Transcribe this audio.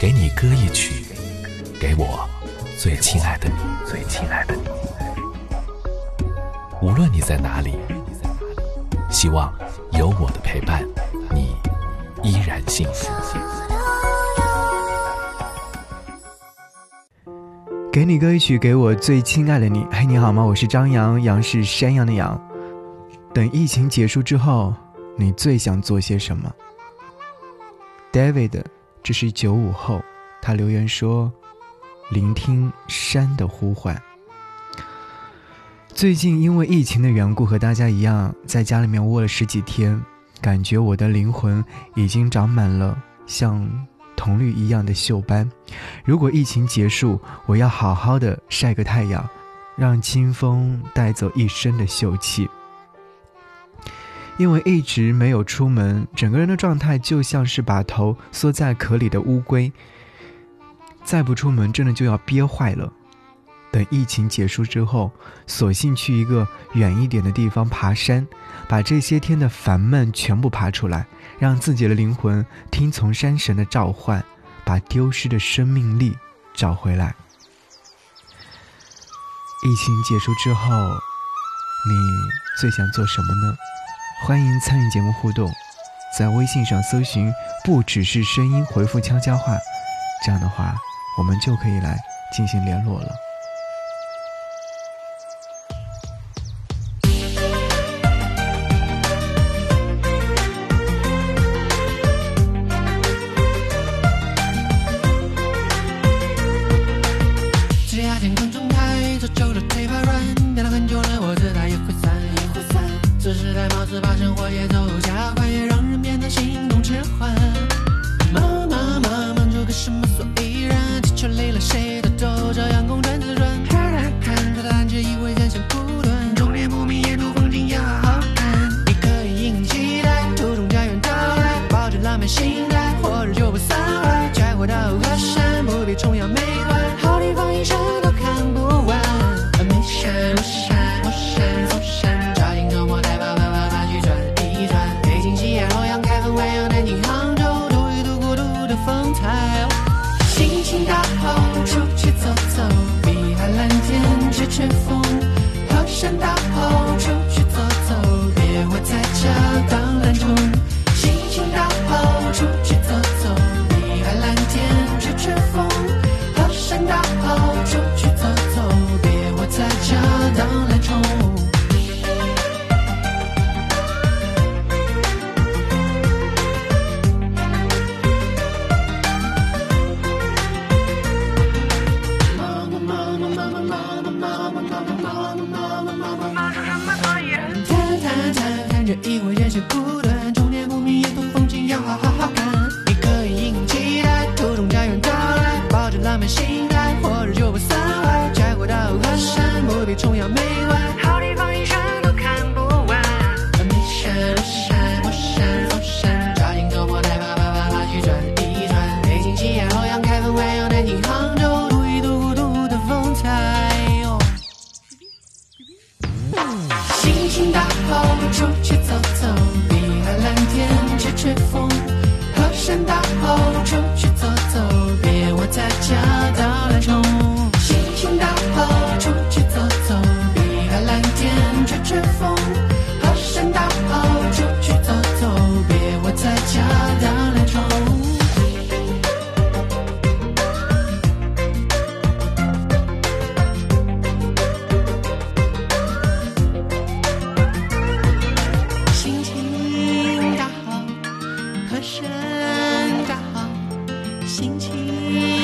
给你歌一曲，给我最亲爱的你，最亲爱的你。无论你在哪里，希望有我的陪伴，你依然幸福。给你歌一曲，给我最亲爱的你。嘿，你好吗？我是张扬，杨是山羊的羊。等疫情结束之后，你最想做些什么？David，这是九五后，他留言说：“聆听山的呼唤。”最近因为疫情的缘故，和大家一样，在家里面窝了十几天，感觉我的灵魂已经长满了像铜绿一样的锈斑。如果疫情结束，我要好好的晒个太阳，让清风带走一身的锈气。因为一直没有出门，整个人的状态就像是把头缩在壳里的乌龟。再不出门，真的就要憋坏了。等疫情结束之后，索性去一个远一点的地方爬山，把这些天的烦闷全部爬出来，让自己的灵魂听从山神的召唤，把丢失的生命力找回来。疫情结束之后，你最想做什么呢？欢迎参与节目互动，在微信上搜寻“不只是声音”，回复悄悄话，这样的话，我们就可以来进行联络了。大跑出去走走别窝在家当懒虫心情大好出去走走碧海蓝天吹吹风河山大跑出去走走别窝在家当懒着以为人生孤独。 된다. 心情。